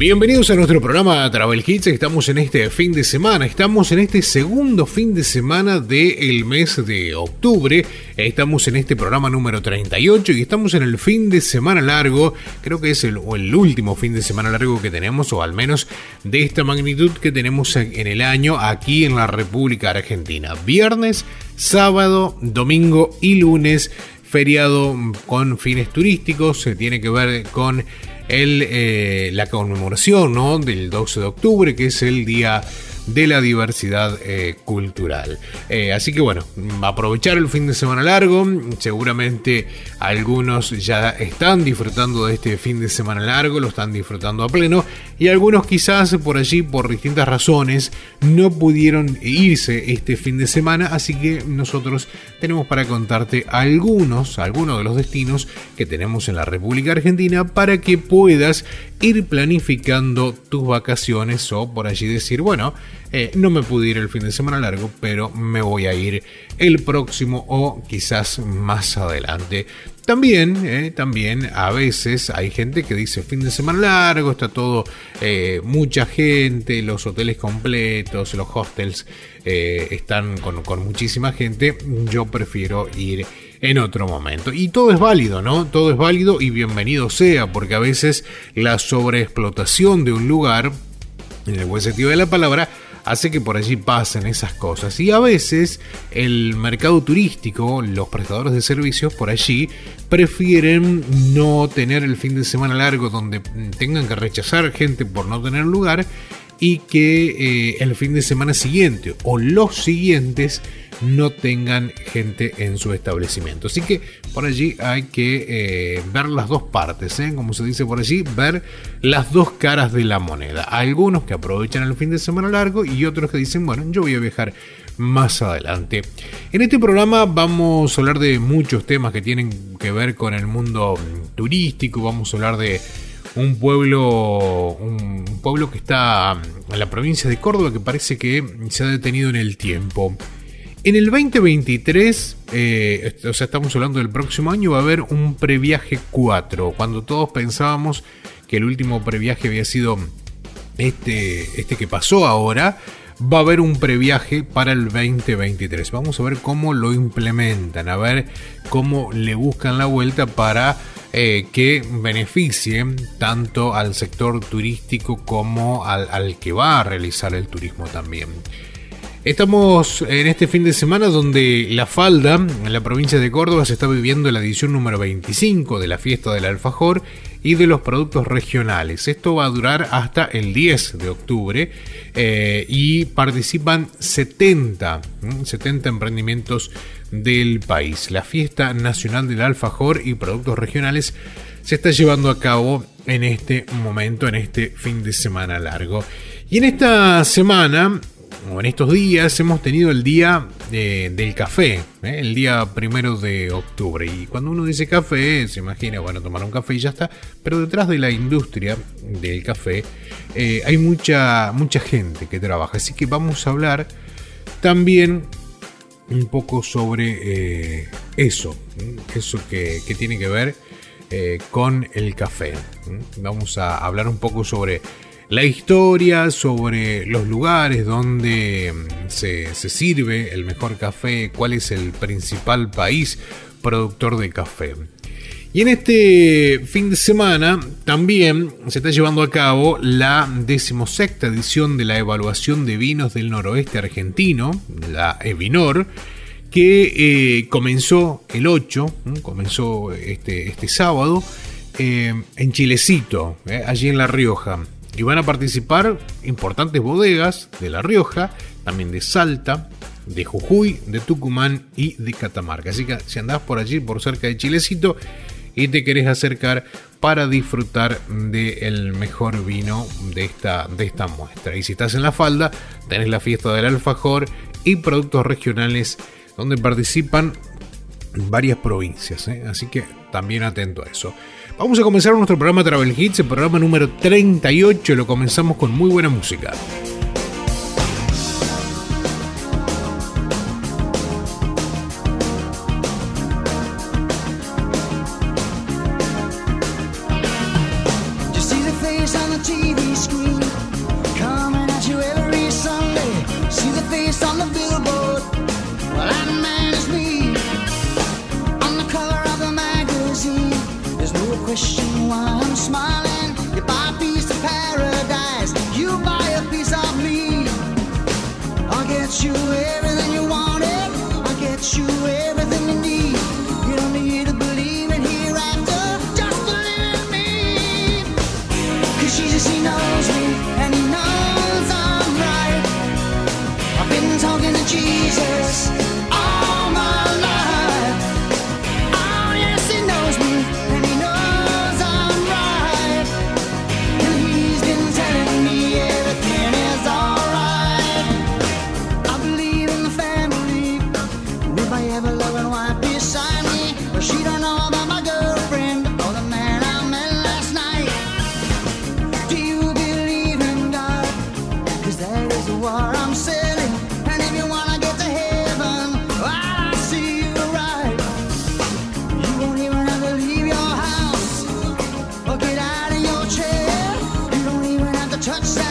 Bienvenidos a nuestro programa Travel Hits. Estamos en este fin de semana. Estamos en este segundo fin de semana del mes de octubre. Estamos en este programa número 38 y estamos en el fin de semana largo. Creo que es el, el último fin de semana largo que tenemos, o al menos de esta magnitud que tenemos en el año aquí en la República Argentina. Viernes, sábado, domingo y lunes. Feriado con fines turísticos. Se tiene que ver con el, eh, la conmemoración ¿no? del 12 de octubre, que es el día de la diversidad eh, cultural. Eh, así que bueno, aprovechar el fin de semana largo, seguramente algunos ya están disfrutando de este fin de semana largo, lo están disfrutando a pleno, y algunos quizás por allí, por distintas razones, no pudieron irse este fin de semana, así que nosotros tenemos para contarte algunos, algunos de los destinos que tenemos en la República Argentina para que puedas ir planificando tus vacaciones o por allí decir, bueno, eh, no me pude ir el fin de semana largo, pero me voy a ir el próximo o quizás más adelante. También, eh, también a veces hay gente que dice fin de semana largo, está todo, eh, mucha gente, los hoteles completos, los hostels están con, con muchísima gente. Yo prefiero ir en otro momento. Y todo es válido, ¿no? Todo es válido y bienvenido sea, porque a veces la sobreexplotación de un lugar, en el buen sentido de la palabra, hace que por allí pasen esas cosas. Y a veces el mercado turístico, los prestadores de servicios por allí, prefieren no tener el fin de semana largo donde tengan que rechazar gente por no tener lugar y que eh, el fin de semana siguiente o los siguientes no tengan gente en su establecimiento. Así que por allí hay que eh, ver las dos partes, ¿eh? como se dice por allí, ver las dos caras de la moneda. Algunos que aprovechan el fin de semana largo y otros que dicen, bueno, yo voy a viajar más adelante. En este programa vamos a hablar de muchos temas que tienen que ver con el mundo turístico, vamos a hablar de un pueblo, un pueblo que está en la provincia de Córdoba que parece que se ha detenido en el tiempo. En el 2023, eh, o sea, estamos hablando del próximo año, va a haber un previaje 4, cuando todos pensábamos que el último previaje había sido este, este que pasó ahora, va a haber un previaje para el 2023. Vamos a ver cómo lo implementan, a ver cómo le buscan la vuelta para eh, que beneficie tanto al sector turístico como al que va a realizar el turismo también. Estamos en este fin de semana donde La Falda, en la provincia de Córdoba, se está viviendo la edición número 25 de la fiesta del alfajor y de los productos regionales. Esto va a durar hasta el 10 de octubre eh, y participan 70, 70 emprendimientos del país. La fiesta nacional del alfajor y productos regionales se está llevando a cabo en este momento, en este fin de semana largo. Y en esta semana en estos días hemos tenido el día eh, del café, ¿eh? el día primero de octubre. Y cuando uno dice café, se imagina, bueno, tomar un café y ya está. Pero detrás de la industria del café eh, hay mucha, mucha gente que trabaja. Así que vamos a hablar también un poco sobre eso, eso que, que, tiene que ver con el café. Vamos a hablar un poco sobre la historia, sobre los lugares donde mm, se, sirve el mejor café, cuál es el principal país productor de café. Y en este fin de semana también se está llevando a cabo la decimosexta edición de la evaluación de vinos del noroeste argentino, la Evinor, que eh, comenzó el 8, comenzó este, este sábado, eh, en Chilecito, eh, allí en La Rioja y van a participar importantes bodegas de La Rioja, también de Salta, de Jujuy, de Tucumán y de Catamarca. Así que si andás por allí, por cerca de Chilecito, y te querés acercar para disfrutar del mejor vino de esta, de esta muestra. Y si estás en la falda, tenés la fiesta del alfajor y productos regionales donde participan varias provincias. ¿eh? Así que también atento a eso. Vamos a comenzar nuestro programa Travel Hits, el programa número 38. Lo comenzamos con muy buena música. touch that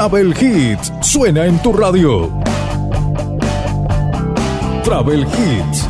Travel Hits suena en tu radio. Travel Hits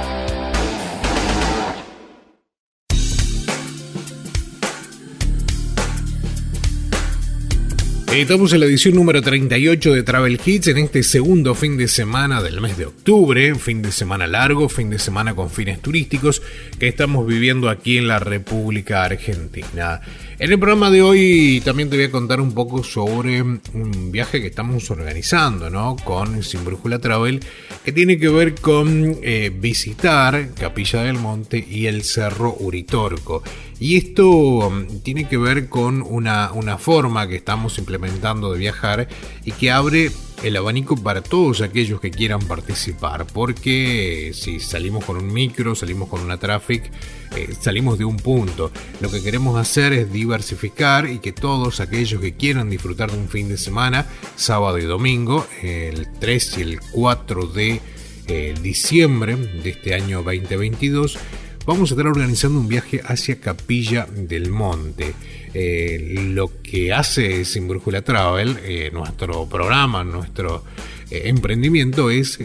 Estamos en la edición número 38 de Travel Hits en este segundo fin de semana del mes de octubre, fin de semana largo, fin de semana con fines turísticos que estamos viviendo aquí en la República Argentina. En el programa de hoy también te voy a contar un poco sobre un viaje que estamos organizando, ¿no? Con Sin Brújula Travel, que tiene que ver con eh, visitar Capilla del Monte y el Cerro Uritorco. Y esto mm, tiene que ver con una, una forma que estamos implementando de viajar y que abre el abanico para todos aquellos que quieran participar, porque si salimos con un micro, salimos con una traffic, eh, salimos de un punto. Lo que queremos hacer es diversificar y que todos aquellos que quieran disfrutar de un fin de semana, sábado y domingo, el 3 y el 4 de eh, diciembre de este año 2022, vamos a estar organizando un viaje hacia Capilla del Monte. Eh, lo que hace Sin Brújula Travel, eh, nuestro programa, nuestro eh, emprendimiento es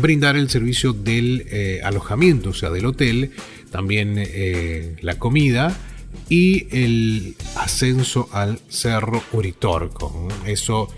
brindar el servicio del alojamiento, o sea, del hotel, también la comida y el ascenso al Cerro Uritorco. Eso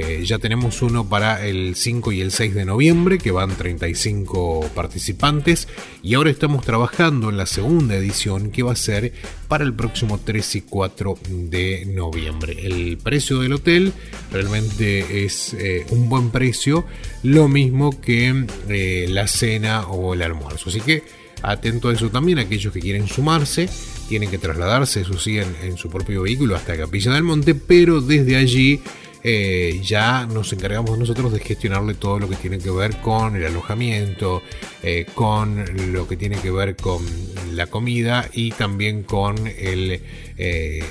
eh, ya tenemos uno para el 5 y el 6 de noviembre, que van 35 participantes. Y ahora estamos trabajando en la segunda edición, que va a ser para el próximo 3 y 4 de noviembre. El precio del hotel realmente es eh, un buen precio, lo mismo que eh, la cena o el almuerzo. Así que atento a eso también, aquellos que quieren sumarse tienen que trasladarse, eso sí, en su propio vehículo hasta Capilla del Monte, pero desde allí eh, ya nos encargamos nosotros de gestionarle todo lo que tiene que ver con el alojamiento, eh, con lo que tiene que ver con la comida y también con el, eh,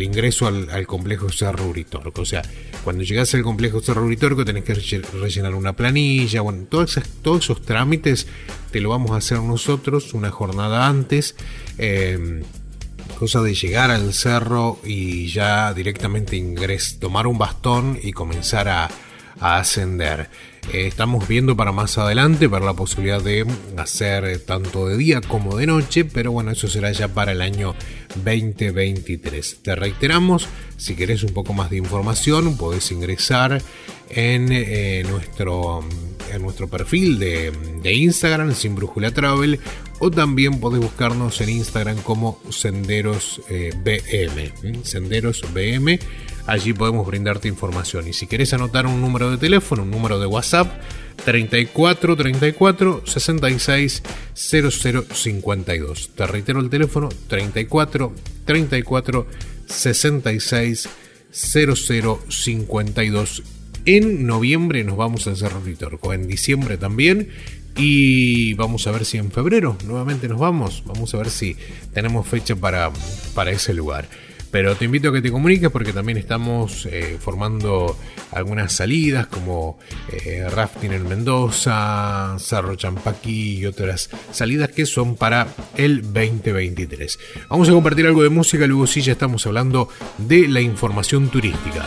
ingreso al, complejo Cerro Uritorco. O sea, cuando llegas al complejo Cerro Uritorco tenés que rellenar una planilla, bueno, todos esos trámites te lo vamos a hacer nosotros una jornada antes cosa de llegar al cerro y ya directamente ingres, tomar un bastón y comenzar a, ascender. Eh, estamos viendo para más adelante, para la posibilidad de hacer tanto de día como de noche, pero bueno, eso será ya para el año 2023. Te reiteramos, si querés un poco más de información, podés ingresar en eh, nuestro en nuestro perfil de, Instagram, Sin Brújula Travel, o también podés buscarnos en Instagram como Senderos eh, BM. Senderos BM, allí podemos brindarte información. Y si querés anotar un número de teléfono, un número de WhatsApp, 34 34 66 00 52. Te reitero el teléfono 34 34 66 00 52 en noviembre nos vamos a Cerro Ritorco, en diciembre también. Y vamos a ver si en febrero nuevamente nos vamos. Vamos a ver si tenemos fecha para, para ese lugar. Pero te invito a que te comuniques porque también estamos eh, formando algunas salidas como eh, rafting en Mendoza, Cerro Champaquí y otras salidas que son para el 2023. Vamos a compartir algo de música, luego sí ya estamos hablando de la información turística.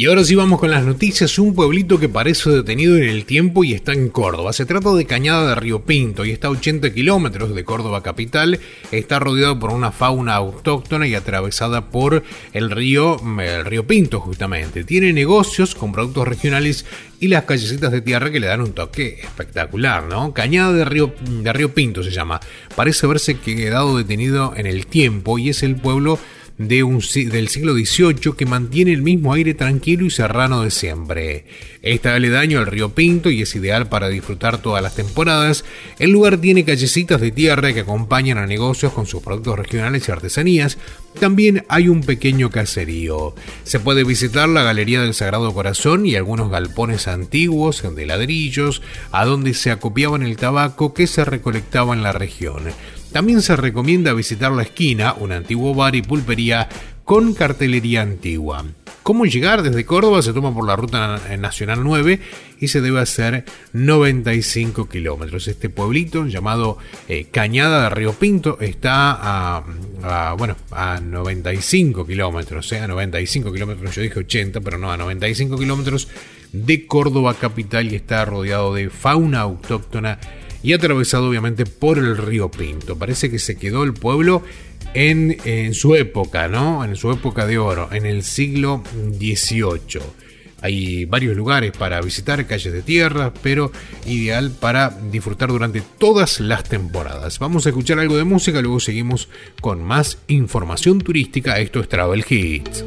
Y ahora sí vamos con las noticias. Un pueblito que parece detenido en el tiempo y está en Córdoba. Se trata de Cañada de Río Pinto y está a 80 kilómetros de Córdoba capital. Está rodeado por una fauna autóctona y atravesada por el río, el Pinto justamente. Tiene negocios con productos regionales y las callecitas de tierra que le dan un toque espectacular, ¿no? Cañada de Río, de Río Pinto se llama. Parece haberse quedado detenido en el tiempo y es el pueblo de un, del siglo XVIII que mantiene el mismo aire tranquilo y serrano de siempre. Está aledaño al río Pinto y es ideal para disfrutar todas las temporadas. El lugar tiene callecitas de tierra que acompañan a negocios con sus productos regionales y artesanías. También hay un pequeño caserío. Se puede visitar la Galería del Sagrado Corazón y algunos galpones antiguos de ladrillos, a donde se acopiaban el tabaco que se recolectaba en la región. También se recomienda visitar la esquina, un antiguo bar y pulpería con cartelería antigua. ¿Cómo llegar desde Córdoba? Se toma por la ruta nacional 9 y se debe hacer 95 kilómetros. Este pueblito llamado eh, Cañada de Río Pinto está a, bueno, a 95 kilómetros, ¿eh? a 95 kilómetros, yo dije 80, pero no, a 95 kilómetros de Córdoba capital y está rodeado de fauna autóctona y atravesado obviamente por el río Pinto. Parece que se quedó el pueblo en, su época, ¿no? En su época de oro, en el siglo XVIII. Hay varios lugares para visitar, calles de tierra, pero ideal para disfrutar durante todas las temporadas. Vamos a escuchar algo de música, luego seguimos con más información turística. Esto es Travel Hits.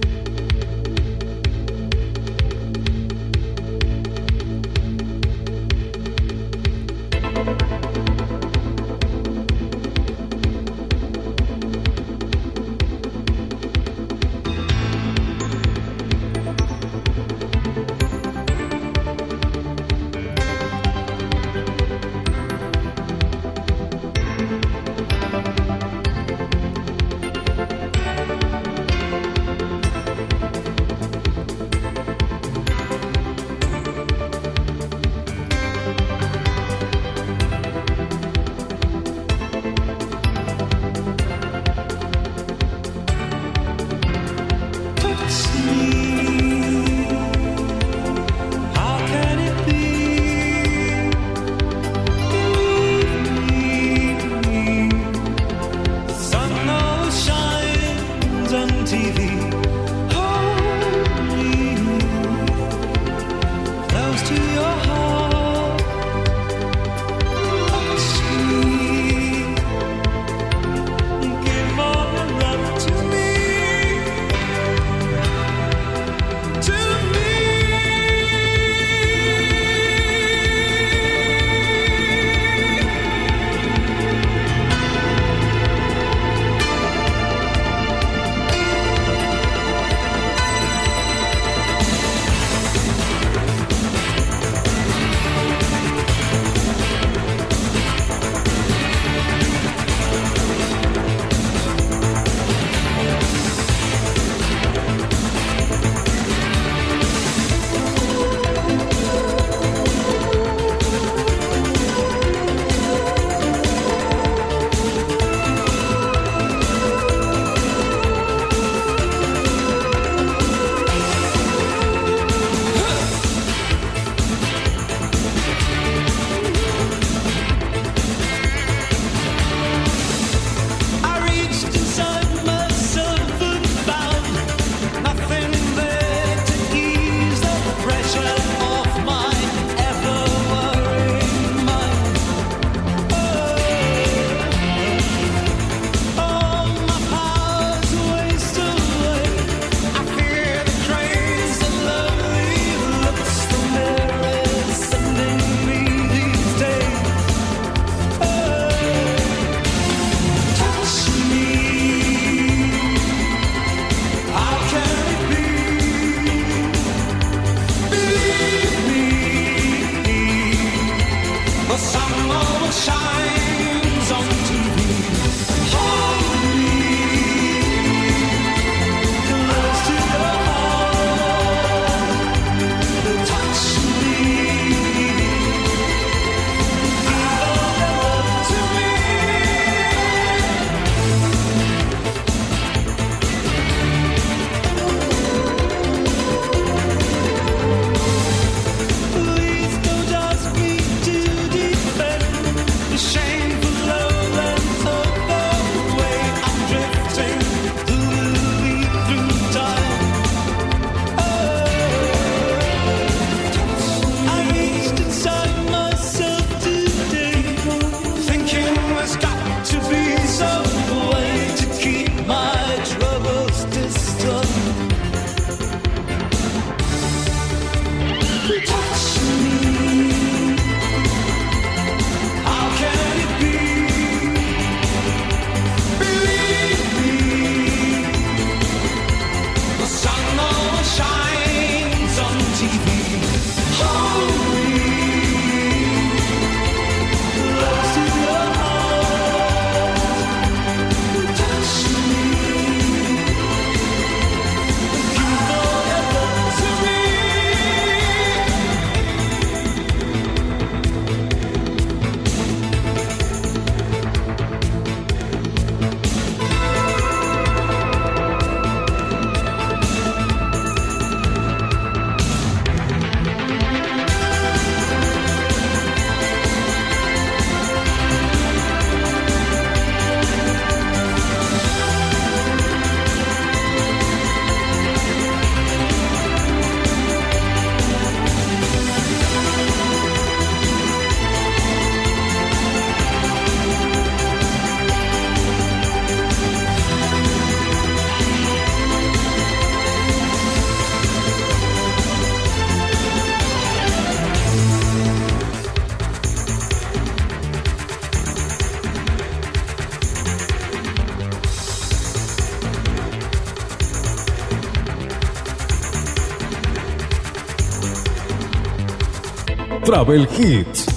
Travel Hits.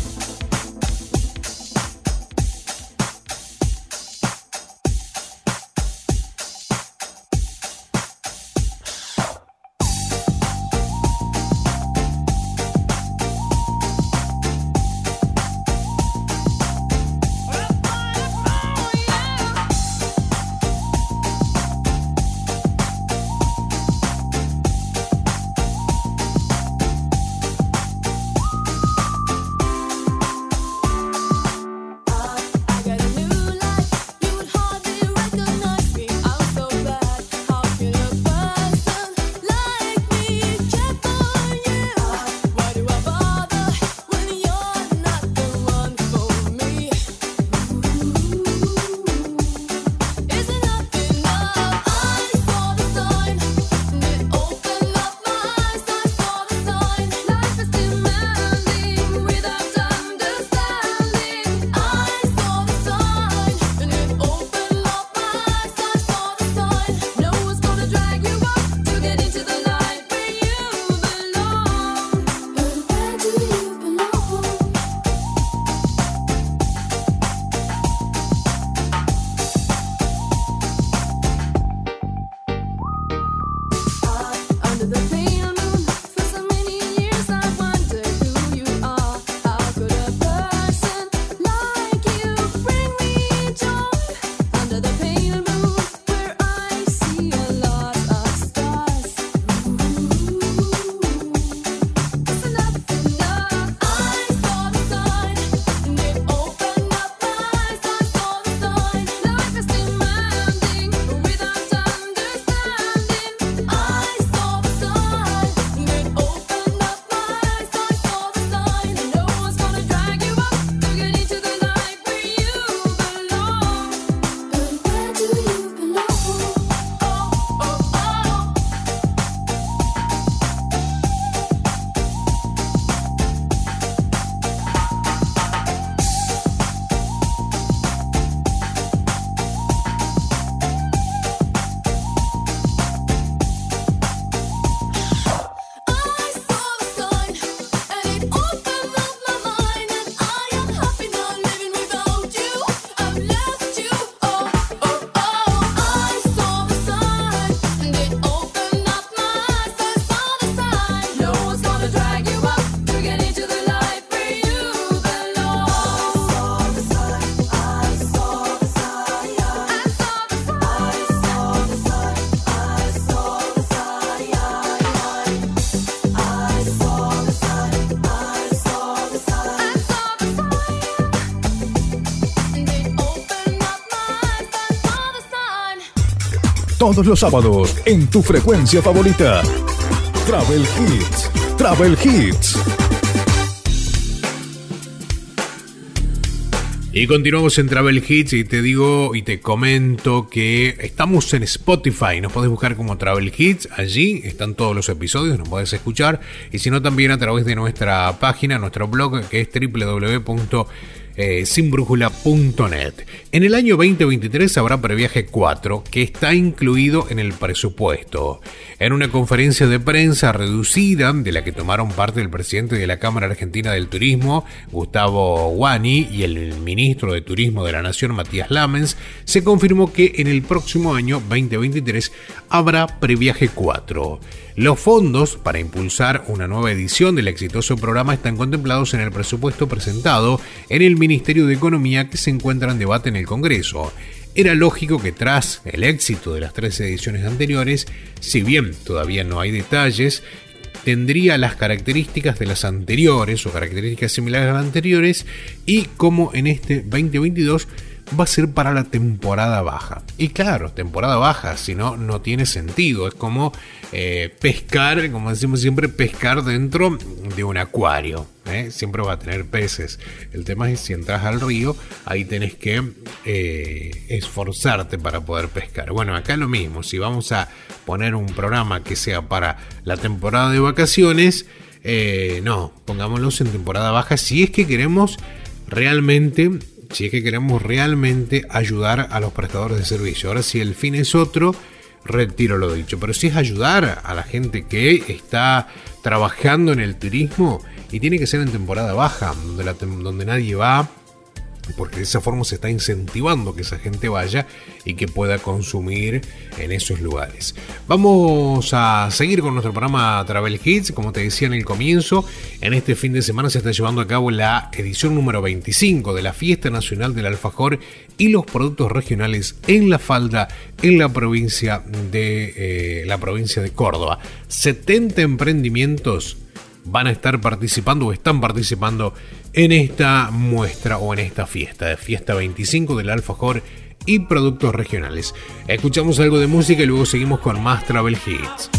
Todos los sábados en tu frecuencia favorita. Travel Hits, Travel Hits. Y continuamos en Travel Hits y te digo y te comento que estamos en Spotify, nos podés buscar como Travel Hits, allí están todos los episodios, nos podés escuchar y si no también a través de nuestra página, nuestro blog que es www eh. En el año 2023 habrá previaje 4, que está incluido en el presupuesto. En una conferencia de prensa reducida, de la que tomaron parte el presidente de la Cámara Argentina del Turismo, Gustavo Guani, y el ministro de Turismo de la Nación, Matías Lamens, se confirmó que en el próximo año 2023 habrá previaje 4. Los fondos para impulsar una nueva edición del exitoso programa están contemplados en el presupuesto presentado en el Ministerio de Economía que se encuentra en debate en el Congreso. Era lógico que tras el éxito de las tres ediciones anteriores, si bien todavía no hay detalles, tendría las características de las anteriores o características similares a las anteriores y como en este 2022 va a ser para la temporada baja. Y claro, temporada baja, si no, no tiene sentido. Es como eh, pescar, como decimos siempre, pescar dentro de un acuario. ¿eh? Siempre va a tener peces. El tema es si entras al río, ahí tenés que eh, esforzarte para poder pescar. Bueno, acá lo mismo. Si vamos a poner un programa que sea para la temporada de vacaciones, no, pongámoslos en temporada baja si es que queremos realmente si es que queremos realmente ayudar a los prestadores de servicio. Ahora, si el fin es otro, retiro lo dicho. Pero si es ayudar a la gente que está trabajando en el turismo, y tiene que ser en temporada baja, donde, donde nadie va porque de esa forma se está incentivando que esa gente vaya y que pueda consumir en esos lugares. Vamos a seguir con nuestro programa Travel Hits, como te decía en el comienzo, en este fin de semana se está llevando a cabo la edición número 25 de la Fiesta Nacional del Alfajor y los productos regionales en la falda en la provincia de eh, la provincia de Córdoba. 70 emprendimientos van a estar participando o están participando en esta muestra o en esta fiesta, de fiesta 25 del alfajor y productos regionales. Escuchamos algo de música y luego seguimos con más Travel Hits.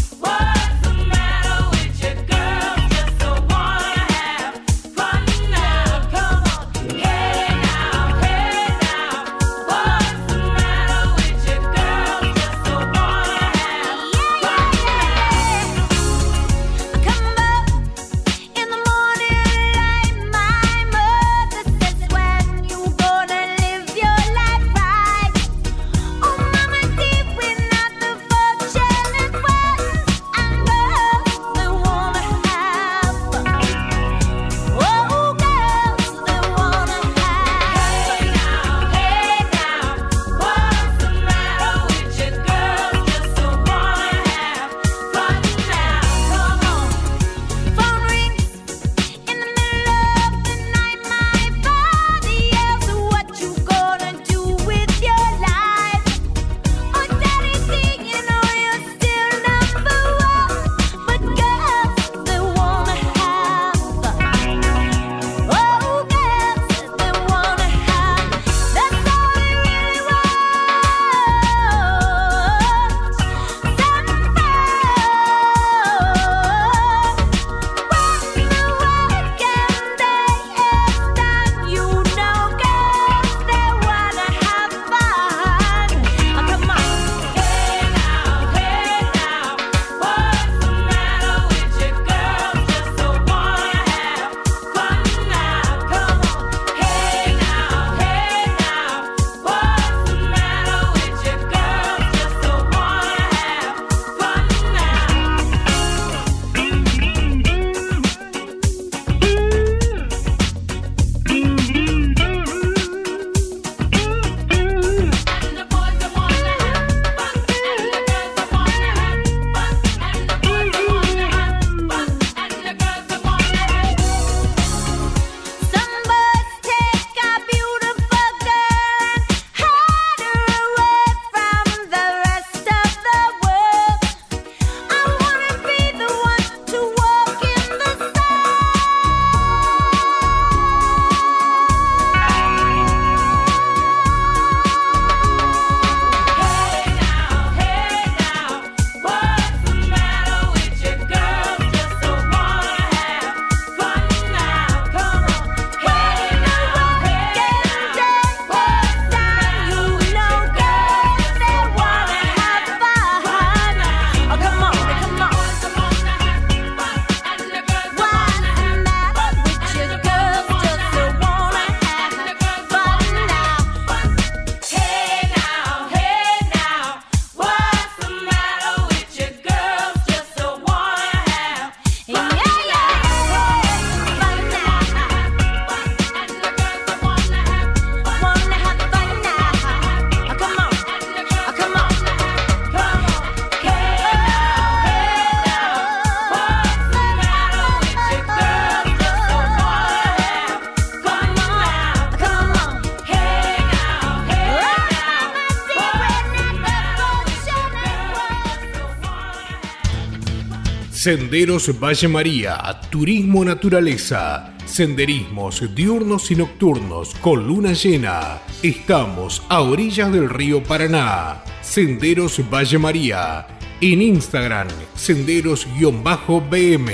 Senderos Valle María, Turismo Naturaleza, senderismos diurnos y nocturnos con luna llena. Estamos a orillas del río Paraná. Senderos Valle María. En Instagram, senderos-bm.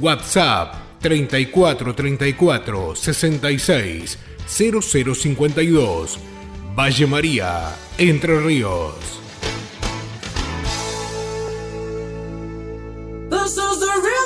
WhatsApp 3434 66 0052. Valle María, Entre Ríos. real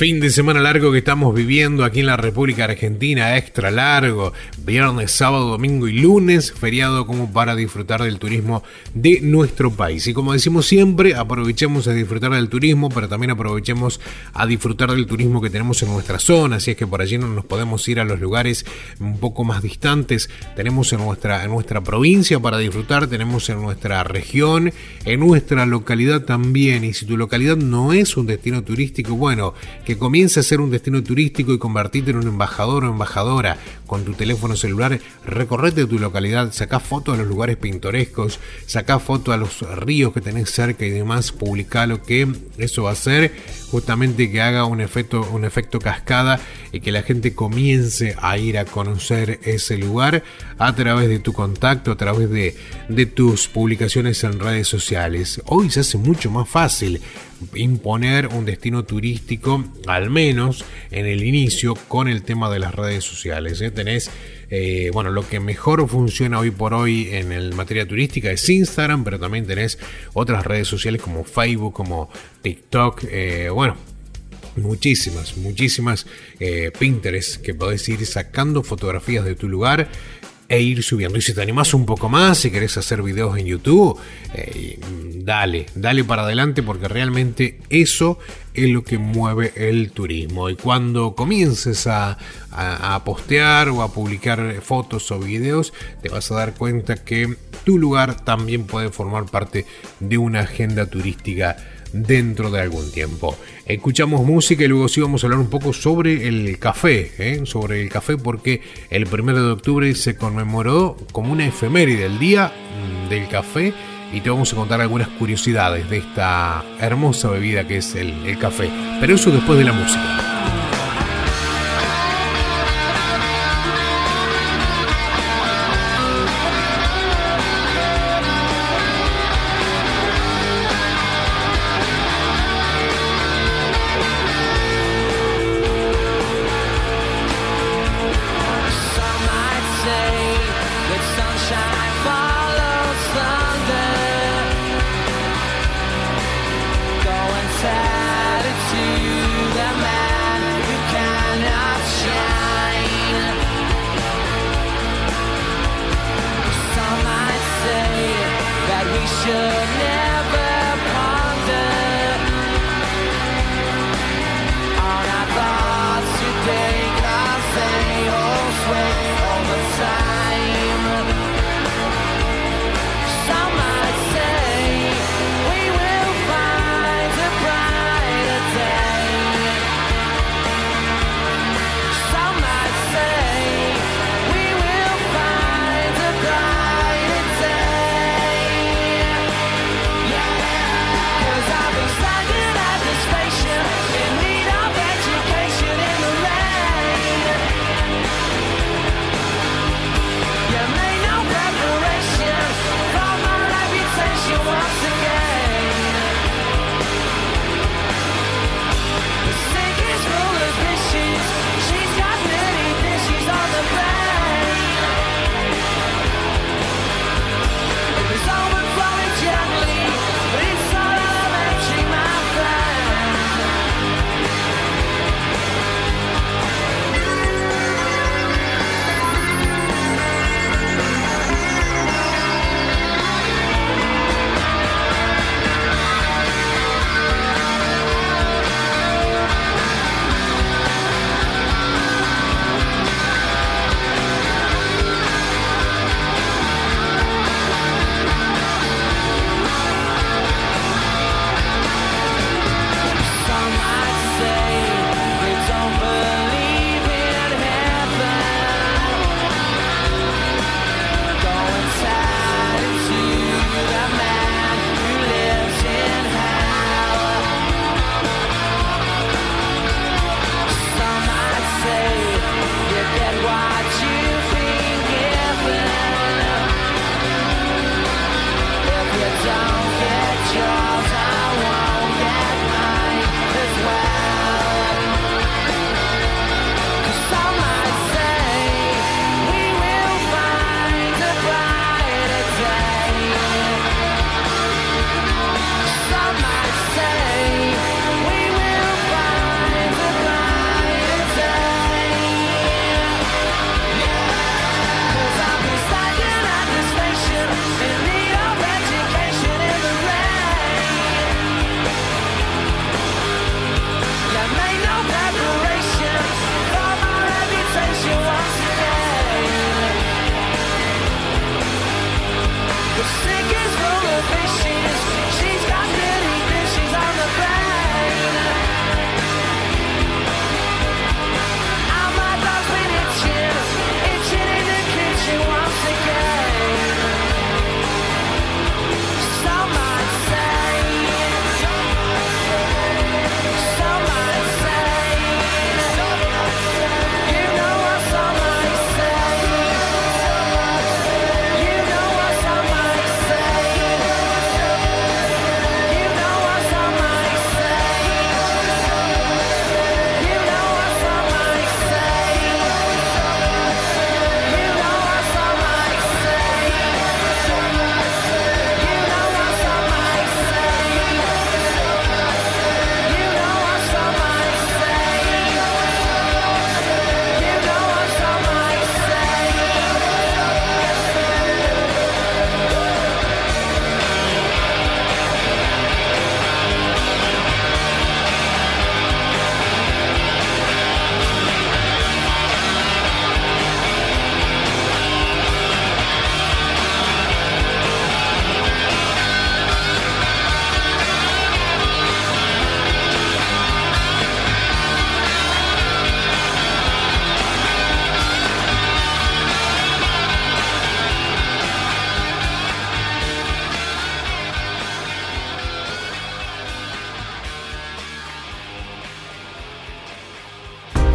Fin de semana largo que estamos viviendo aquí en la República Argentina, extra largo, viernes, sábado, domingo y lunes, feriado como para disfrutar del turismo de nuestro país. Y como decimos siempre, aprovechemos a disfrutar del turismo, pero también aprovechemos a disfrutar del turismo que tenemos en nuestra zona, así es que por allí no nos podemos ir a los lugares un poco más distantes, tenemos en nuestra, en nuestra provincia para disfrutar, tenemos en nuestra región, en nuestra localidad también, y si tu localidad no es un destino turístico, bueno, que comience a ser un destino turístico y convertirte en un embajador o embajadora con tu teléfono celular, recorrete tu localidad, saca fotos de los lugares pintorescos, saca fotos a los ríos que tenés cerca y demás, publicalo que eso va a hacer justamente que haga un efecto, un efecto cascada y que la gente comience a ir a conocer ese lugar a través de tu contacto, a través de, de tus publicaciones en redes sociales. Hoy se hace mucho más fácil imponer un destino turístico, al menos en el inicio, con el tema de las redes sociales. ¿eh? Tenés, eh, bueno, lo que mejor funciona hoy por hoy en el materia turística es Instagram, pero también tenés otras redes sociales como Facebook, como TikTok, eh, bueno, muchísimas, muchísimas Pinterest que podés ir sacando fotografías de tu lugar e ir subiendo. Y si te animas un poco más, si querés hacer videos en YouTube, eh, dale, dale para adelante porque realmente eso es lo que mueve el turismo. Y cuando comiences a, a, postear o a publicar fotos o videos, te vas a dar cuenta que tu lugar también puede formar parte de una agenda turística dentro de algún tiempo. Escuchamos música y luego sí vamos a hablar un poco sobre el café, ¿eh? sobre el café porque el 1 de octubre se conmemoró como una efeméride el día del café y te vamos a contar algunas curiosidades de esta hermosa bebida que es el, el café. Pero eso después de la música.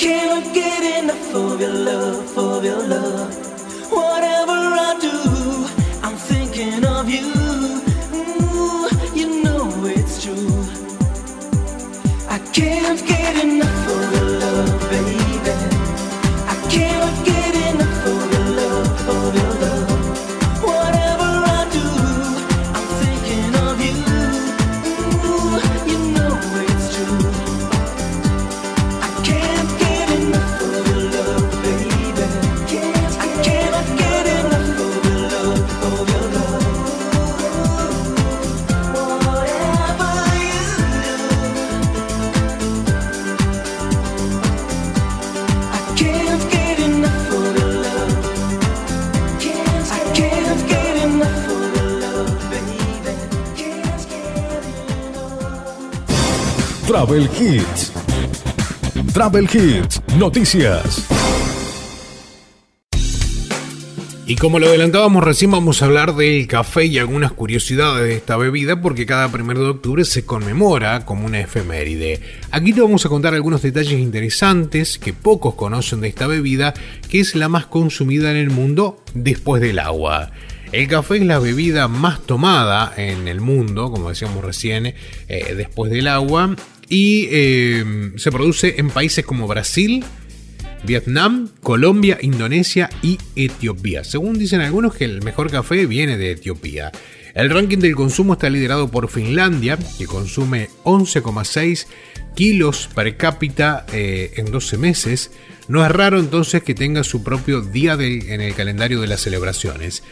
Travel Travel Hits, noticias. Y como lo adelantábamos recién vamos a hablar del café y algunas curiosidades de esta bebida porque cada primero de octubre se conmemora como una efeméride. Aquí te vamos a contar algunos detalles interesantes que pocos conocen de esta bebida que es la más consumida en el mundo después del agua. El café es la bebida más tomada en el mundo, como decíamos recién, eh, después del agua, y eh, se produce en países como Brasil, Vietnam, Colombia, Indonesia y Etiopía. Según dicen algunos que el mejor café viene de Etiopía. El ranking del consumo está liderado por Finlandia, que consume 11,6 kilos per cápita eh, en 12 meses. No es raro entonces que tenga su propio día en el calendario de las celebraciones.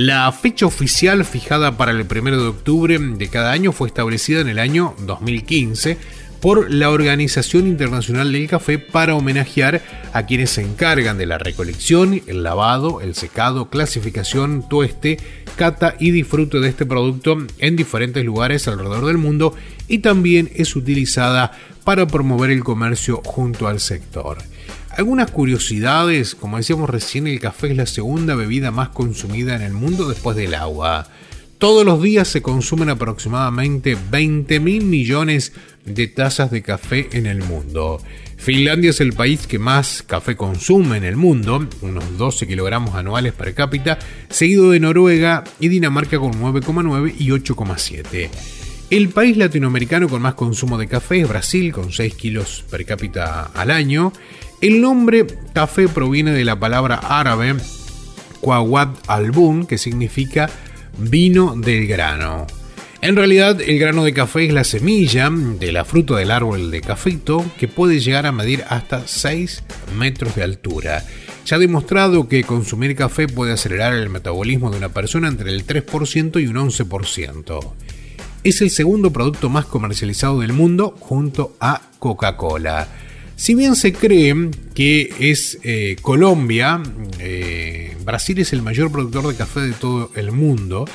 La fecha oficial fijada para el 1 de octubre de cada año fue establecida en el año 2015 por la Organización Internacional del Café para homenajear a quienes se encargan de la recolección, el lavado, el secado, clasificación, tueste cata y disfrute de este producto en diferentes lugares alrededor del mundo y también es utilizada para promover el comercio junto al sector. Algunas curiosidades, como decíamos recién, el café es la segunda bebida más consumida en el mundo después del agua. Todos los días se consumen aproximadamente 20 mil millones de tazas de café en el mundo. Finlandia es el país que más café consume en el mundo, unos 12 kilogramos anuales per cápita, seguido de Noruega y Dinamarca con 9,9 y 8,7. El país latinoamericano con más consumo de café es Brasil, con 6 kilos per cápita al año. El nombre café proviene de la palabra árabe Quawad albun, que significa vino del grano. En realidad, el grano de café es la semilla de la fruta del árbol de cafito que puede llegar a medir hasta 6 metros de altura. Se ha demostrado que consumir café puede acelerar el metabolismo de una persona entre el 3% y un 11%. Es el segundo producto más comercializado del mundo junto a Coca-Cola. Si bien se cree que es eh, Colombia, eh, Brasil es el mayor productor de café de todo el mundo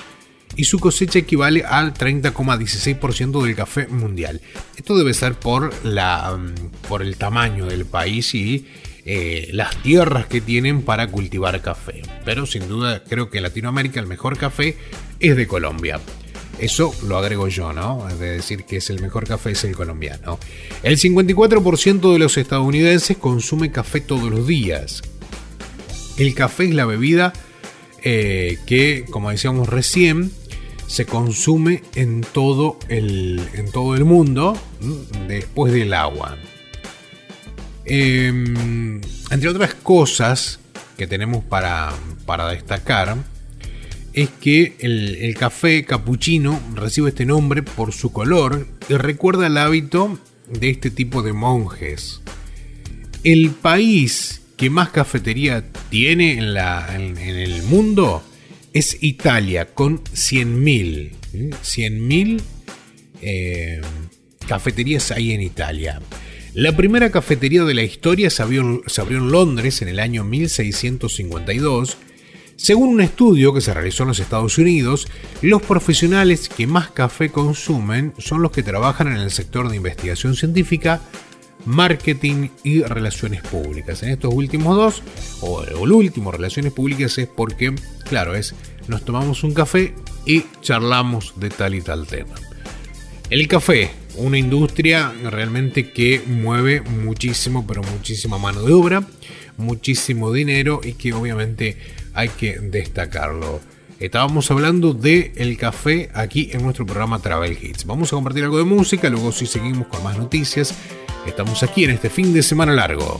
y su cosecha equivale al 30,16% del café mundial. Esto debe ser por, la, mm, por el tamaño del país y eh, las tierras que tienen para cultivar café. Pero sin duda creo que en Latinoamérica el mejor café es de Colombia. Eso lo agrego yo, ¿no? De decir que es el mejor café es el colombiano. El 54% de los estadounidenses consume café todos los días. El café es la bebida eh, que, como decíamos recién, se consume en todo el, en todo el mundo después del agua. Em, entre otras cosas que tenemos para, para destacar, es que el, café capuchino recibe este nombre por su color y recuerda el hábito de este tipo de monjes. El país que más cafetería tiene en, la, en, el mundo es Italia, con 100.000. 100.000 eh, cafeterías hay en Italia. La primera cafetería de la historia se abrió, se abrió en Londres en el año 1652 según un estudio que se realizó en los Estados Unidos, los profesionales que más café consumen son los que trabajan en el sector de investigación científica, marketing y relaciones públicas. En estos últimos dos, o el último, relaciones públicas, es porque, claro, es nos tomamos un café y charlamos de tal y tal tema. El café, una industria realmente que mueve muchísimo, pero muchísima mano de obra, muchísimo dinero y que obviamente hay que destacarlo. Estábamos hablando de el café aquí en nuestro programa Travel Hits. Vamos a compartir algo de música, luego si seguimos con más noticias. Estamos aquí en este fin de semana largo.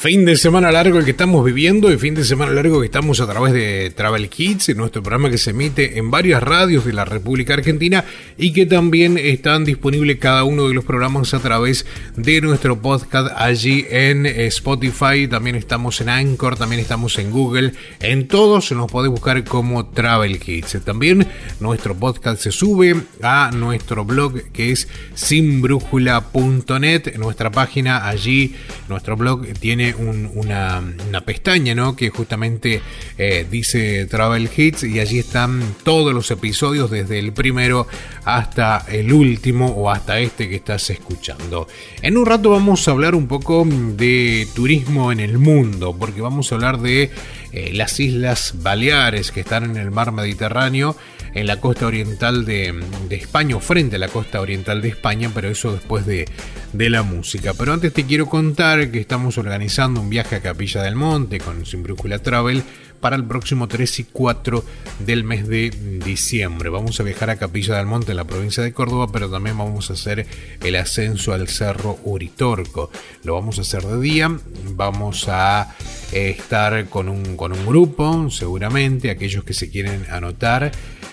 Fin de semana largo que estamos viviendo y fin de semana largo que estamos a través de Travel Kids, nuestro programa que se emite en varias radios de la República Argentina y que también están disponibles cada uno de los programas a través de nuestro podcast allí en Spotify, también estamos en Anchor, también estamos en Google, en todos nos podés buscar como Travel Kids. También nuestro podcast se sube a nuestro blog que es sinbrújula.net, nuestra página allí, nuestro blog tiene una, pestaña, ¿no? Que justamente eh, dice Travel Hits y allí están todos los episodios desde el primero hasta el último o hasta este que estás escuchando. En un rato vamos a hablar un poco de turismo en el mundo, porque vamos a hablar de eh, las Islas Baleares que están en el mar Mediterráneo en la costa oriental de, España o frente a la costa oriental de España, pero eso después de, de, la música. Pero antes te quiero contar que estamos organizando un viaje a Capilla del Monte con Sin Brújula Travel para el próximo 3 y 4 del mes de diciembre. Vamos a viajar a Capilla del Monte en la provincia de Córdoba, pero también vamos a hacer el ascenso al Cerro Uritorco. Lo vamos a hacer de día, vamos a eh, estar con un, con un grupo, seguramente, aquellos que se quieren anotar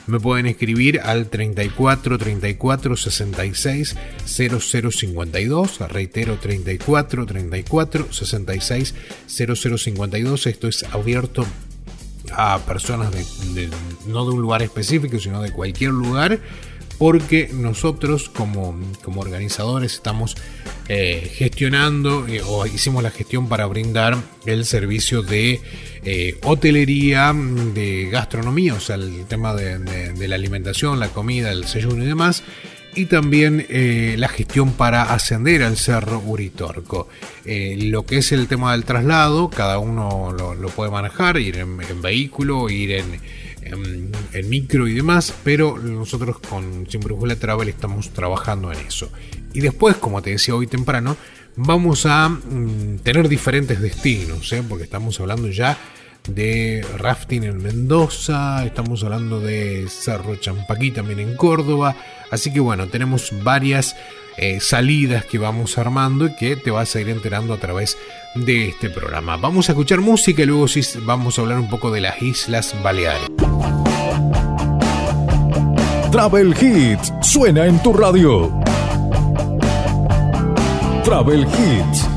me pueden escribir al 34 34 66 0052. Reitero, 34 34 66 0052. Esto es abierto a personas de, no de un lugar específico, sino de cualquier lugar porque nosotros como, como organizadores estamos eh, gestionando eh, o hicimos la gestión para brindar el servicio de eh, hotelería, de gastronomía, o sea, el tema de, la alimentación, la comida, el desayuno y demás, y también la gestión para ascender al Cerro Uritorco. lo que es el tema del traslado, cada uno lo, puede manejar, ir en, vehículo, ir en en, micro y demás, pero nosotros con Sin Brújula Travel estamos trabajando en eso. Y después, como te decía hoy temprano, vamos a mm, tener diferentes destinos, ¿eh? porque estamos hablando ya de rafting en Mendoza, estamos hablando de Cerro Champaquí también en Córdoba, así que bueno, tenemos varias eh, salidas que vamos armando y que te vas a ir enterando a través de este programa. Vamos a escuchar música y luego sí vamos a hablar un poco de las Islas Baleares. Travel Hits suena en tu radio. Travel Hits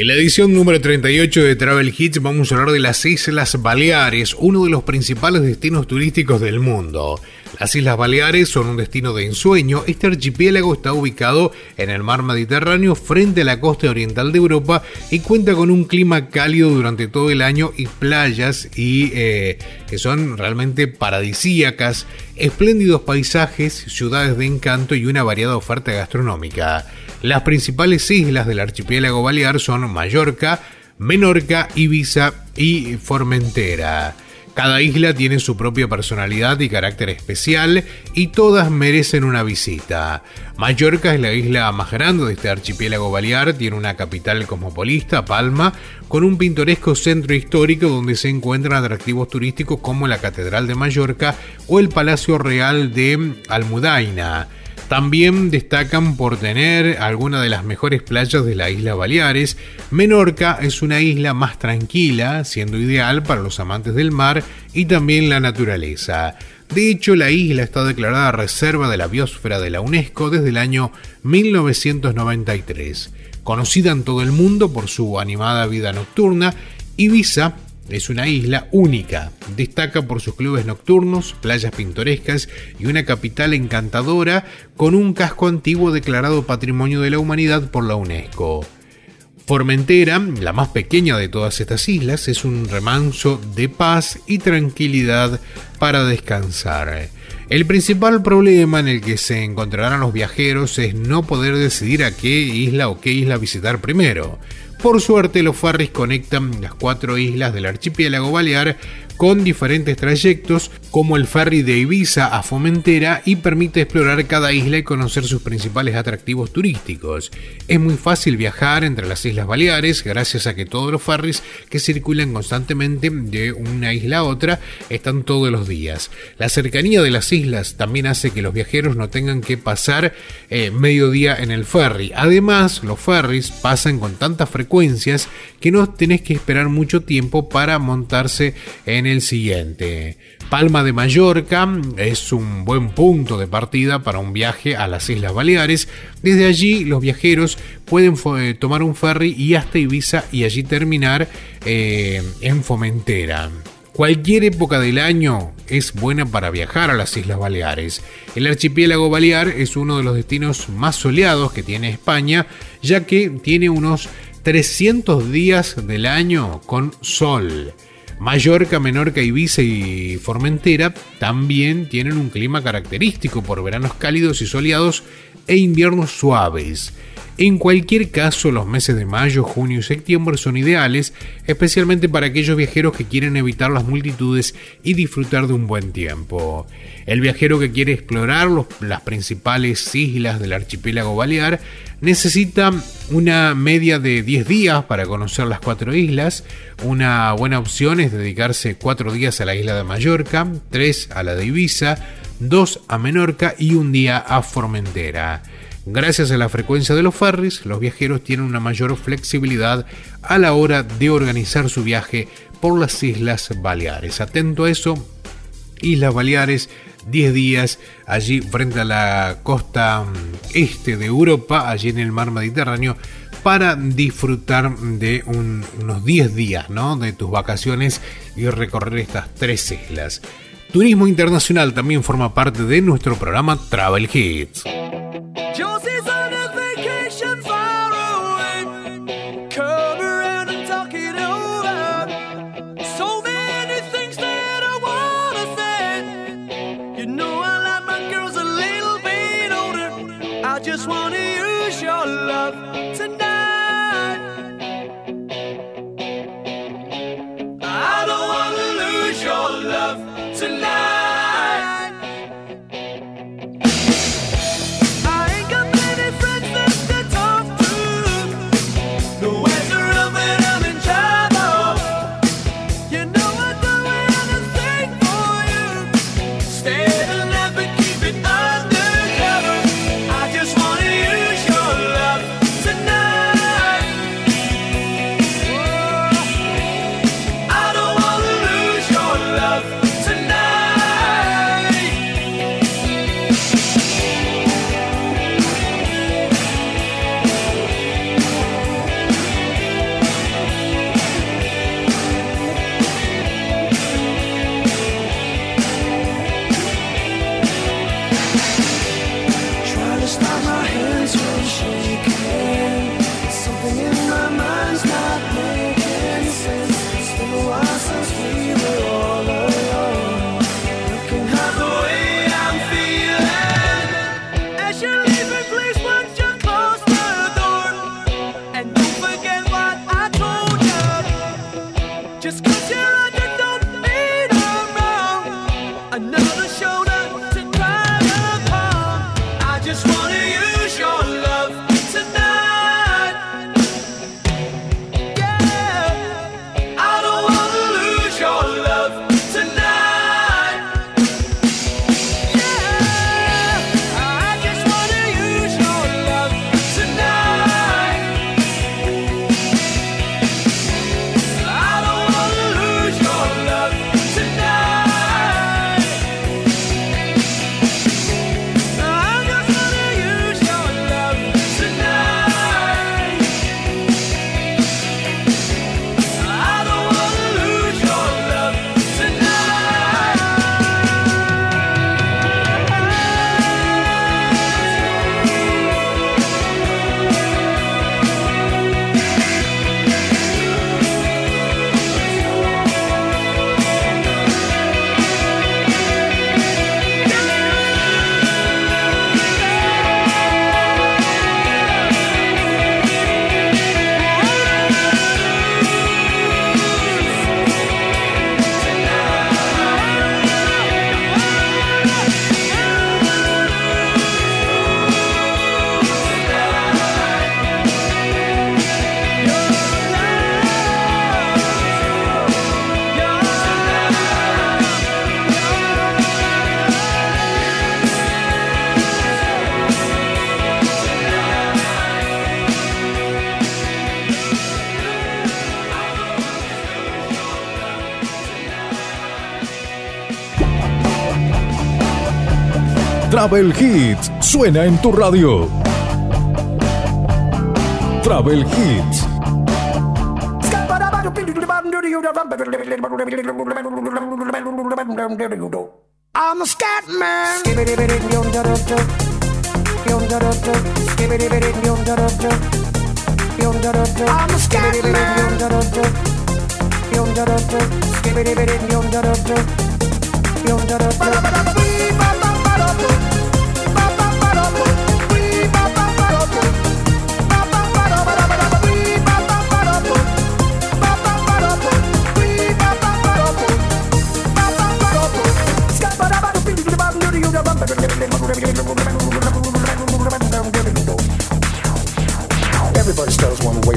En la edición número 38 de Travel Hits vamos a hablar de las Islas Baleares, uno de los principales destinos turísticos del mundo. Las Islas Baleares son un destino de ensueño. Este archipiélago está ubicado en el mar Mediterráneo frente a la costa oriental de Europa y cuenta con un clima cálido durante todo el año y playas y eh, que son realmente paradisíacas, espléndidos paisajes, ciudades de encanto y una variada oferta gastronómica. Las principales islas del archipiélago balear son Mallorca, Menorca, Ibiza y Formentera. Cada isla tiene su propia personalidad y carácter especial y todas merecen una visita. Mallorca es la isla más grande de este archipiélago balear, tiene una capital cosmopolista, Palma, con un pintoresco centro histórico donde se encuentran atractivos turísticos como la Catedral de Mallorca o el Palacio Real de Almudaina. También destacan por tener algunas de las mejores playas de la isla Baleares. Menorca es una isla más tranquila, siendo ideal para los amantes del mar y también la naturaleza. De hecho, la isla está declarada Reserva de la Biosfera de la UNESCO desde el año 1993. Conocida en todo el mundo por su animada vida nocturna, Ibiza es una isla única. Destaca por sus clubes nocturnos, playas pintorescas y una capital encantadora con un casco antiguo declarado Patrimonio de la Humanidad por la UNESCO. Formentera, la más pequeña de todas estas islas, es un remanso de paz y tranquilidad para descansar. El principal problema en el que se encontrarán los viajeros es no poder decidir a qué isla o qué isla visitar primero. Por suerte, los ferries conectan las cuatro islas del archipiélago balear con diferentes trayectos, como el ferry de Ibiza a Fomentera, y permite explorar cada isla y conocer sus principales atractivos turísticos. Es muy fácil viajar entre las Islas Baleares gracias a que todos los ferries que circulan constantemente de una isla a otra están todos los días. La cercanía de las islas también hace que los viajeros no tengan que pasar eh, medio día en el ferry. Además, los ferries pasan con tantas frecuencias que no tenés que esperar mucho tiempo para montarse en el siguiente. Palma de Mallorca es un buen punto de partida para un viaje a las Islas Baleares. Desde allí los viajeros pueden eh, tomar un ferry y hasta Ibiza y allí terminar eh, en Fomentera. Cualquier época del año es buena para viajar a las Islas Baleares. El archipiélago balear es uno de los destinos más soleados que tiene España, ya que tiene unos 300 días del año con sol. Mallorca, Menorca, Ibiza y Formentera también tienen un clima característico por veranos cálidos y soleados e inviernos suaves. En cualquier caso, los meses de mayo, junio y septiembre son ideales, especialmente para aquellos viajeros que quieren evitar las multitudes y disfrutar de un buen tiempo. El viajero que quiere explorar las principales islas del archipiélago balear necesita una media de 10 días para conocer las cuatro islas. Una buena opción es dedicarse 4 días a la isla de Mallorca, 3 a la de Ibiza, 2 a Menorca y un día a Formentera. Gracias a la frecuencia de los ferries, los viajeros tienen una mayor flexibilidad a la hora de organizar su viaje por las Islas Baleares. Atento a eso, Islas Baleares 10 días allí frente a la costa mm, este de Europa, allí en el mar Mediterráneo, para disfrutar de unos 10 días ¿no? de tus vacaciones y recorrer estas tres islas. Turismo internacional también forma parte de nuestro programa Travel Hits. Travel Hits suena en tu radio. Travel Hits. I'm a scat man. I'm a scat man.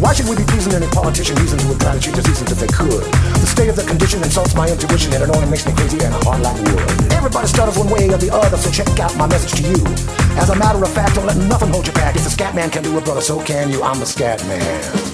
Why should we be pleasing any politician reasons who would try to the seasons if they could? The state of the condition insults my intuition and it only makes me crazy and hard like wood. Everybody stutters one way or the other, so check out my message to you. As a matter of fact, don't let nothing hold you back. If the scat man can do it, brother, so can you. I'm the scat man.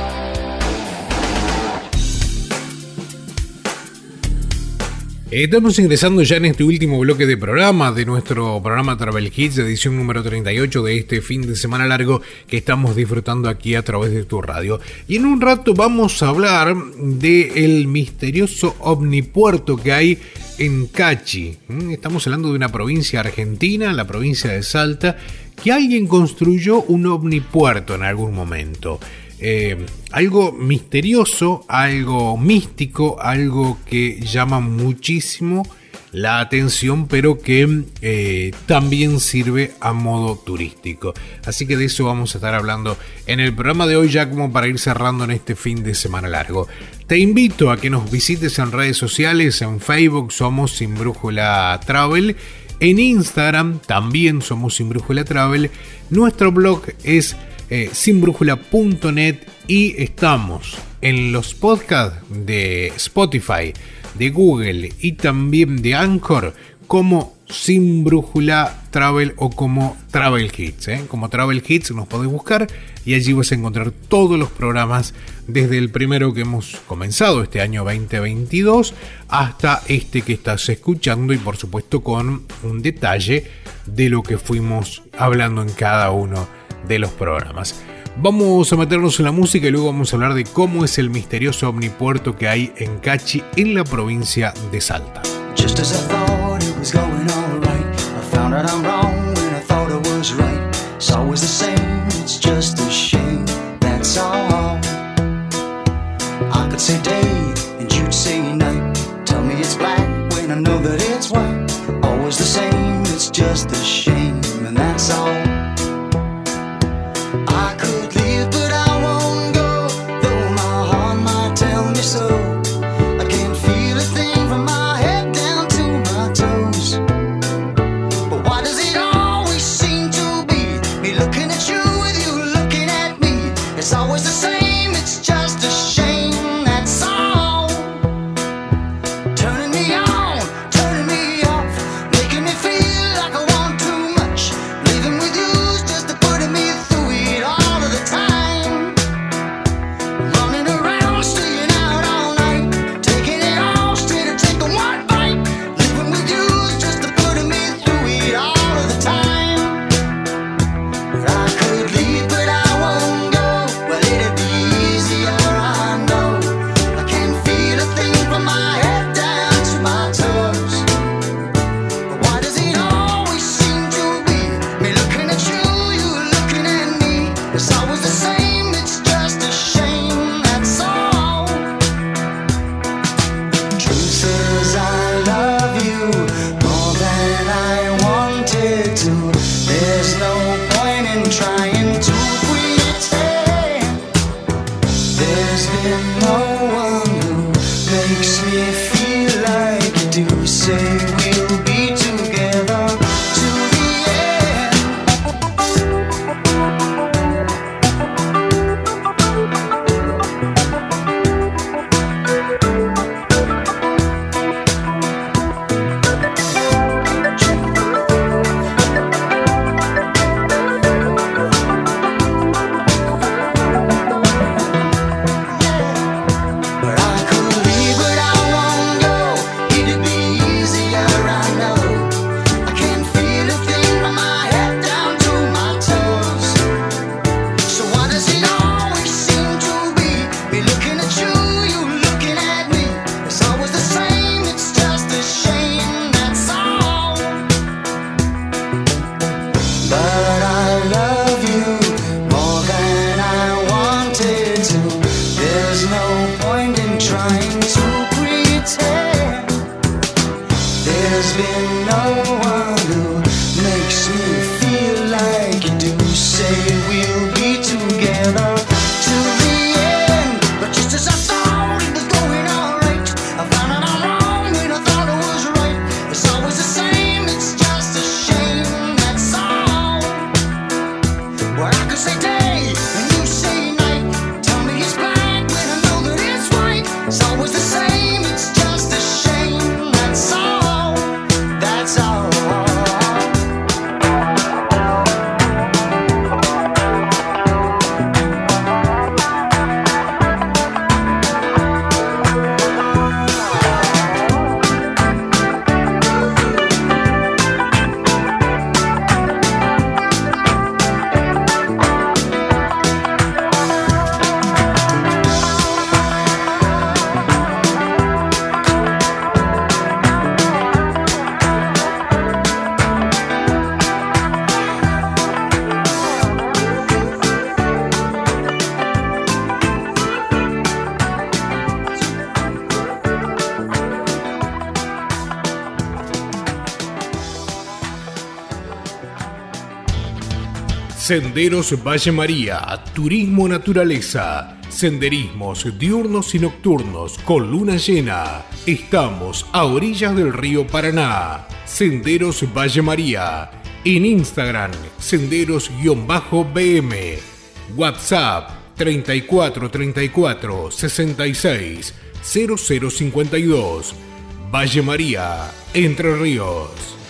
Estamos ingresando ya en este último bloque de programa de nuestro programa Travel Hits, edición número 38 de este fin de semana largo que estamos disfrutando aquí a través de tu radio. Y en un rato vamos a hablar del misterioso omnipuerto que hay en Cachi. ¿Mm? Estamos hablando de una provincia argentina, la provincia de Salta, que alguien construyó un omnipuerto en algún momento. Eh, algo misterioso, algo místico, algo que llama muchísimo la atención, pero que eh, también sirve a modo turístico. Así que de eso vamos a estar hablando en el programa de hoy, ya como para ir cerrando en este fin de semana largo. Te invito a que nos visites en redes sociales, en Facebook somos Sin Brújula Travel. En Instagram también somos Sin Brújula Travel. Nuestro blog es eh, sinbrújula.net y estamos en los podcasts de Spotify, de Google y también de Anchor como Sin Brújula Travel o como Travel Hits. ¿eh? Como Travel Hits nos podés buscar y allí vas a encontrar todos los programas desde el primero que hemos comenzado este año 2022 hasta este que estás escuchando y por supuesto con un detalle de lo que fuimos hablando en cada uno de los programas. Vamos a meternos en la música y luego vamos a hablar de cómo es el misterioso omnipuerto que hay en Cachi, en la provincia de Salta. Just as I thought it was going all right, I Senderos Valle María, Turismo Naturaleza, Senderismos diurnos y nocturnos con luna llena. Estamos a orillas del río Paraná. Senderos Valle María. En Instagram, senderos-bm. WhatsApp 3434 66 0052. Valle María, Entre Ríos.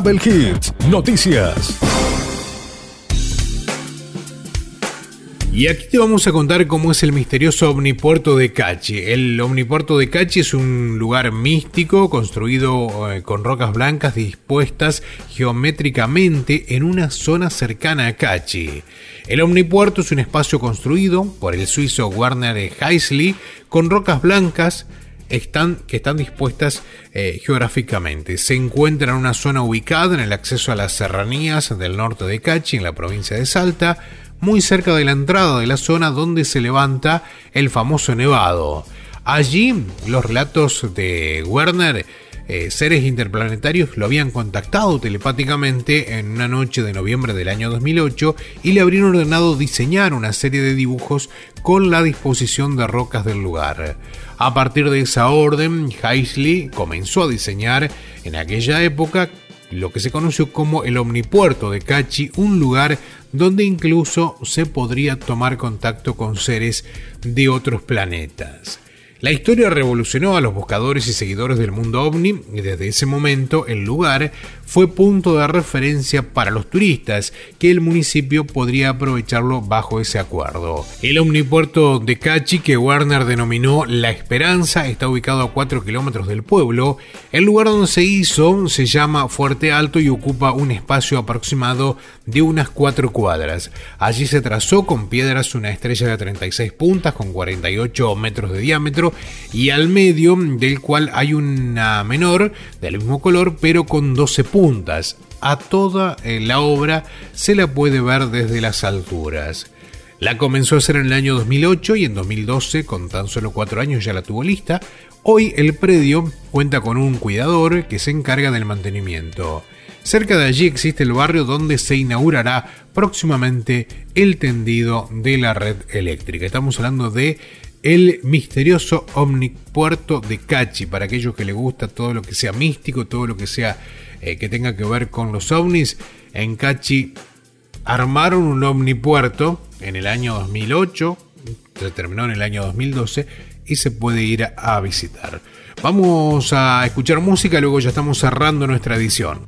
Travel Hits, noticias. Y aquí te vamos a contar cómo es el misterioso omnipuerto de Cachi. El omnipuerto de Cachi es un lugar místico construido eh, con rocas blancas dispuestas geométricamente en una zona cercana a Cachi. El omnipuerto es un espacio construido por el suizo Werner Heisley con rocas blancas están, que están dispuestas eh, geográficamente. Se encuentra en una zona ubicada en el acceso a las serranías del norte de Cachi, en la provincia de Salta, muy cerca de la entrada de la zona donde se levanta el famoso nevado. Allí los relatos de Werner eh, seres interplanetarios lo habían contactado telepáticamente en una noche de noviembre del año 2008 y le habrían ordenado diseñar una serie de dibujos con la disposición de rocas del lugar. A partir de esa orden, Heisley comenzó a diseñar en aquella época lo que se conoció como el omnipuerto de Cachi, un lugar donde incluso se podría tomar contacto con seres de otros planetas. La historia revolucionó a los buscadores y seguidores del mundo ovni y desde ese momento el lugar fue punto de referencia para los turistas, que el municipio podría aprovecharlo bajo ese acuerdo. El omnipuerto de Cachi, que Warner denominó La Esperanza, está ubicado a 4 kilómetros del pueblo. El lugar donde se hizo se llama Fuerte Alto y ocupa un espacio aproximado de unas 4 cuadras. Allí se trazó con piedras una estrella de 36 puntas con 48 metros de diámetro y al medio del cual hay una menor del mismo color pero con 12 puntas. A toda eh, la obra se la puede ver desde las alturas. La comenzó a hacer en el año 2008 y en 2012, con tan solo cuatro años, ya la tuvo lista. Hoy el predio cuenta con un cuidador que se encarga del mantenimiento. Cerca de allí existe el barrio donde se inaugurará próximamente el tendido de la red eléctrica. Estamos hablando de el misterioso omnipuerto de Cachi, para aquellos que les gusta todo lo que sea místico, todo lo que sea eh, que tenga que ver con los ovnis. En Cachi armaron un omnipuerto en el año 2008, se terminó en el año 2012 y se puede ir a visitar. Vamos a escuchar música, luego ya estamos cerrando nuestra edición.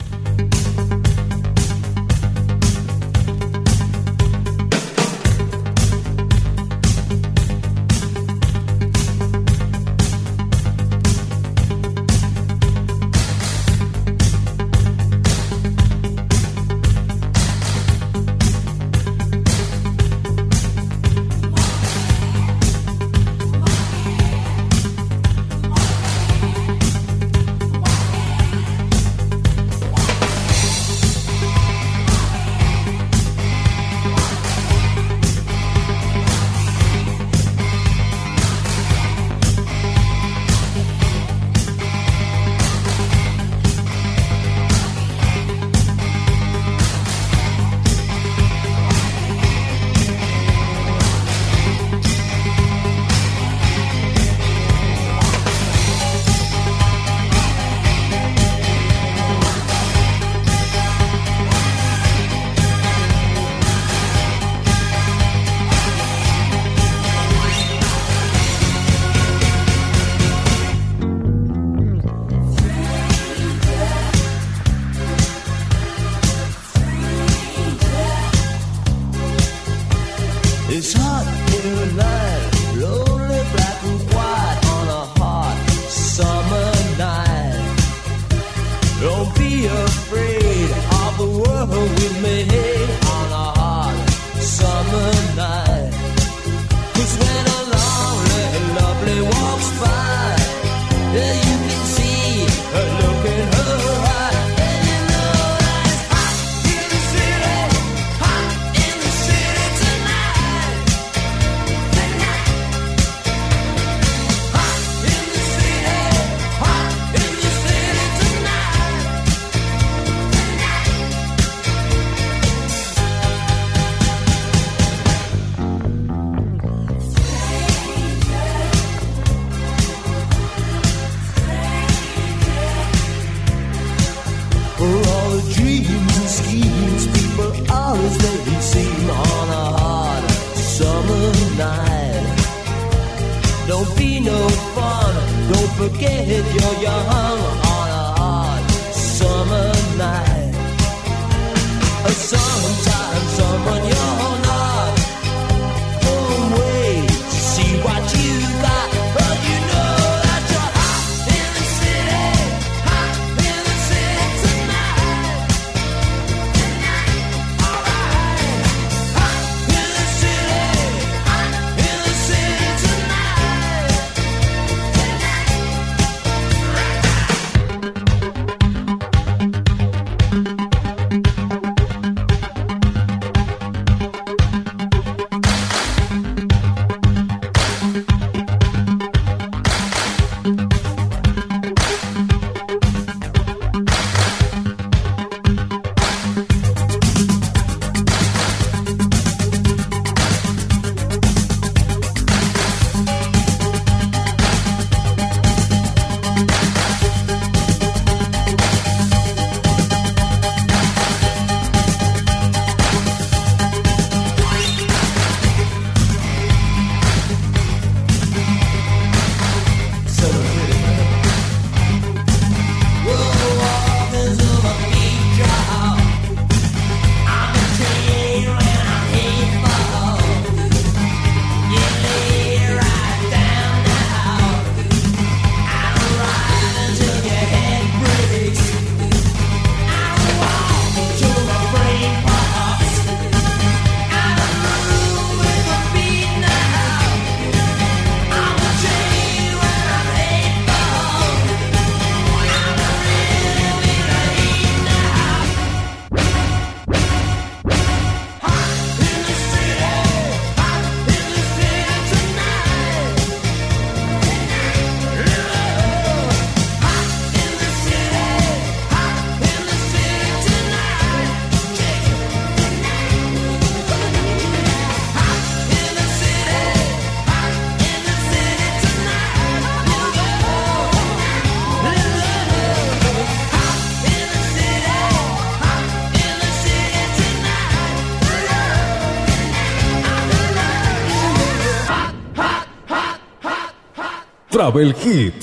Travel Hit.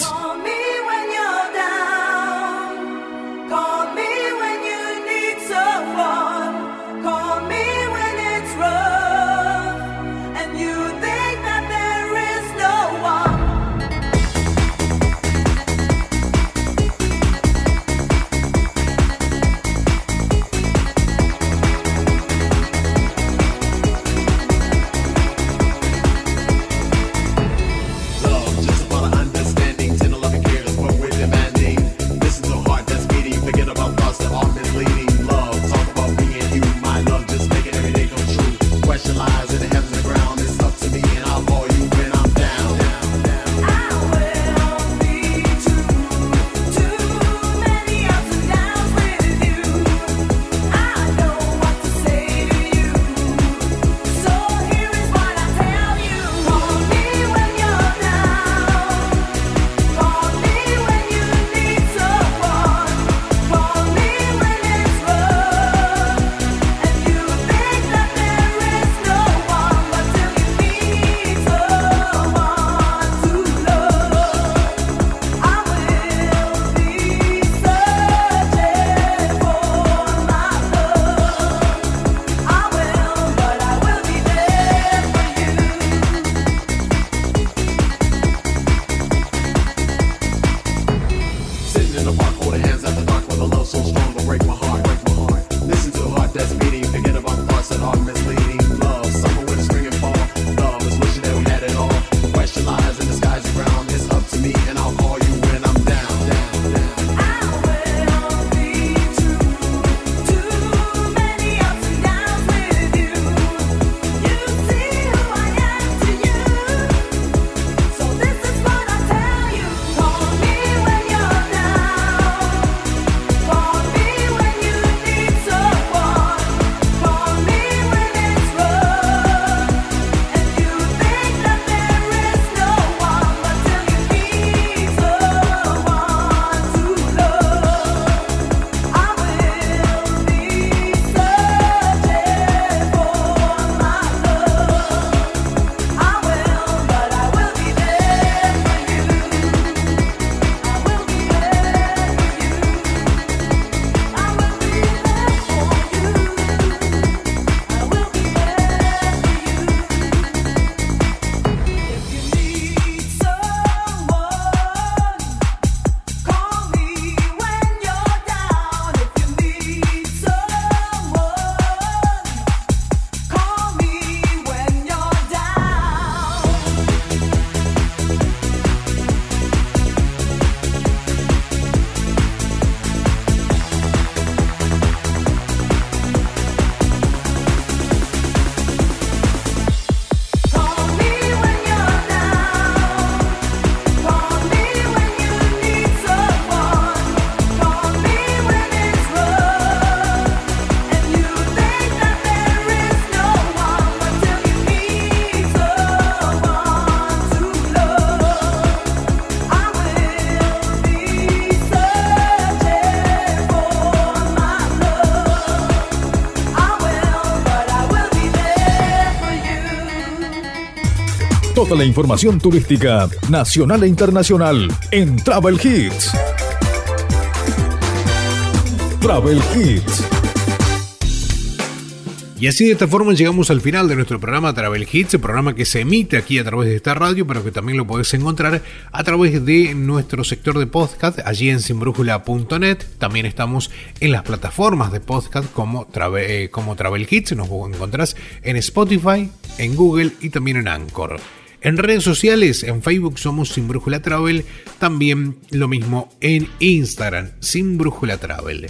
in the park, hold hands at the dock with the love so strong will break my heart. Break my heart. Listen to the heart that's beating, forget about thoughts that are misleading. La información turística nacional e internacional en Travel Hits. Travel Hits. Y así de esta forma llegamos al final de nuestro programa Travel Hits, el programa que se emite aquí a través de esta radio, pero que también lo podés encontrar a través de nuestro sector de podcast, allí en sinbrújula.net. También estamos en las plataformas de podcast como, Travel, eh, como Travel Hits, nos encontrás en Spotify, en Google y también en Anchor. En redes sociales, en Facebook somos Sin Brújula Travel, también lo mismo en Instagram, Sin Brújula Travel.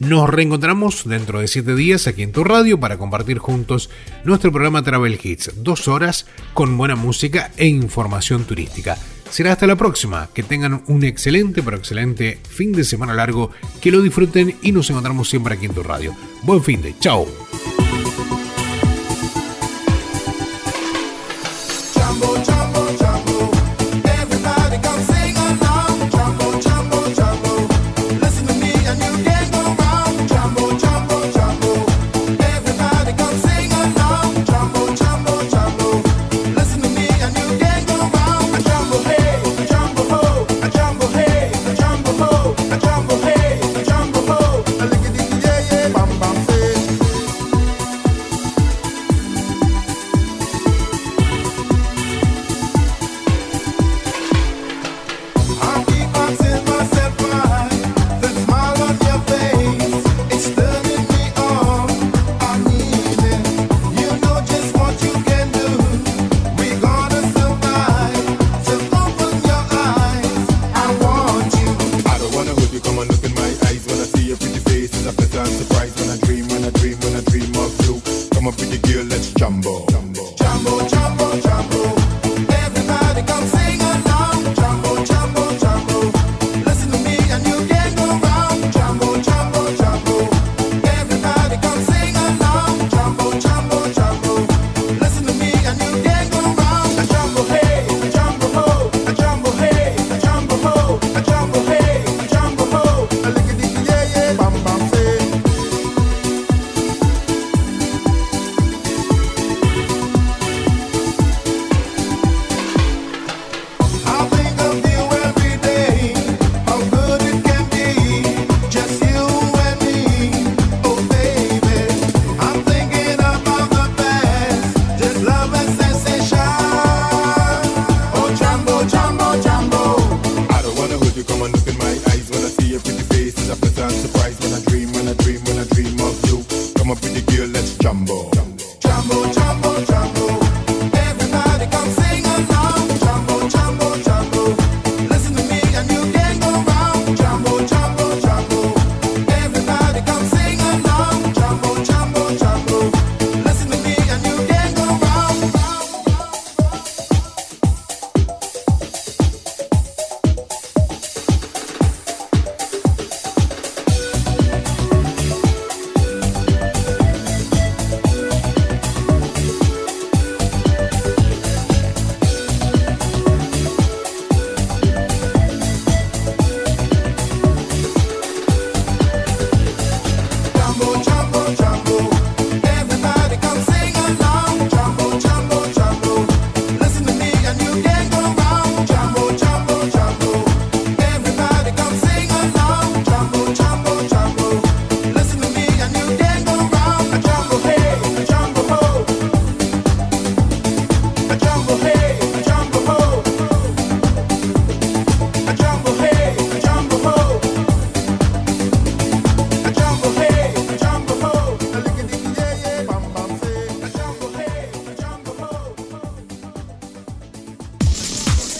Nos reencontramos dentro de 7 días aquí en tu radio para compartir juntos nuestro programa Travel Hits, dos horas con buena música e información turística. Será hasta la próxima, que tengan un excelente pero excelente fin de semana largo, que lo disfruten y nos encontramos siempre aquí en tu radio. Buen fin de, chao.